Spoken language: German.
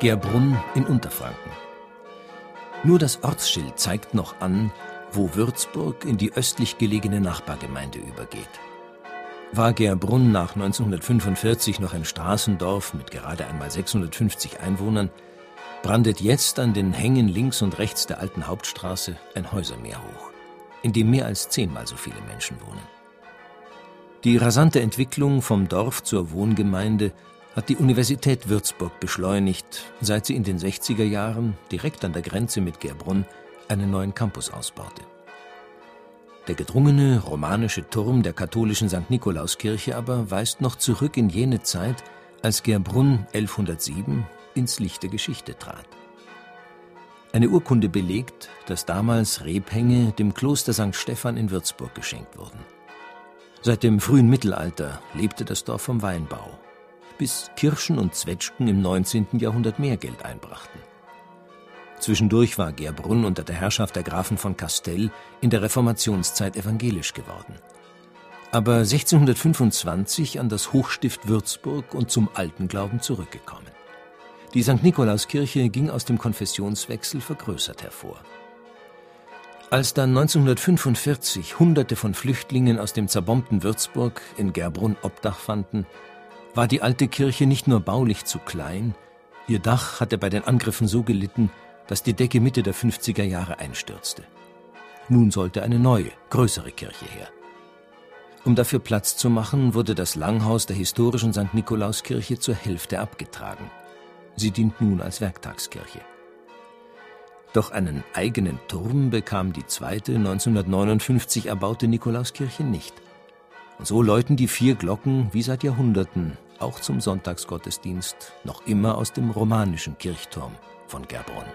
Gerbrunn in Unterfranken. Nur das Ortsschild zeigt noch an, wo Würzburg in die östlich gelegene Nachbargemeinde übergeht. War Gerbrunn nach 1945 noch ein Straßendorf mit gerade einmal 650 Einwohnern, brandet jetzt an den Hängen links und rechts der alten Hauptstraße ein Häusermeer hoch, in dem mehr als zehnmal so viele Menschen wohnen. Die rasante Entwicklung vom Dorf zur Wohngemeinde hat die Universität Würzburg beschleunigt, seit sie in den 60er Jahren direkt an der Grenze mit Gerbrunn einen neuen Campus ausbaute. Der gedrungene romanische Turm der katholischen St. Nikolauskirche aber weist noch zurück in jene Zeit, als Gerbrunn 1107 ins Licht der Geschichte trat. Eine Urkunde belegt, dass damals Rebhänge dem Kloster St. Stephan in Würzburg geschenkt wurden. Seit dem frühen Mittelalter lebte das Dorf vom Weinbau bis Kirschen und Zwetschgen im 19. Jahrhundert mehr Geld einbrachten. Zwischendurch war Gerbrunn unter der Herrschaft der Grafen von Castell in der Reformationszeit evangelisch geworden. Aber 1625 an das Hochstift Würzburg und zum alten Glauben zurückgekommen. Die St. Nikolauskirche ging aus dem Konfessionswechsel vergrößert hervor. Als dann 1945 Hunderte von Flüchtlingen aus dem zerbombten Würzburg in Gerbrunn Obdach fanden, war die alte Kirche nicht nur baulich zu klein, ihr Dach hatte bei den Angriffen so gelitten, dass die Decke Mitte der 50er Jahre einstürzte. Nun sollte eine neue, größere Kirche her. Um dafür Platz zu machen, wurde das Langhaus der historischen St. Nikolauskirche zur Hälfte abgetragen. Sie dient nun als Werktagskirche. Doch einen eigenen Turm bekam die zweite 1959 erbaute Nikolauskirche nicht. Und so läuten die vier Glocken wie seit Jahrhunderten auch zum Sonntagsgottesdienst noch immer aus dem romanischen Kirchturm von Gerbrunn.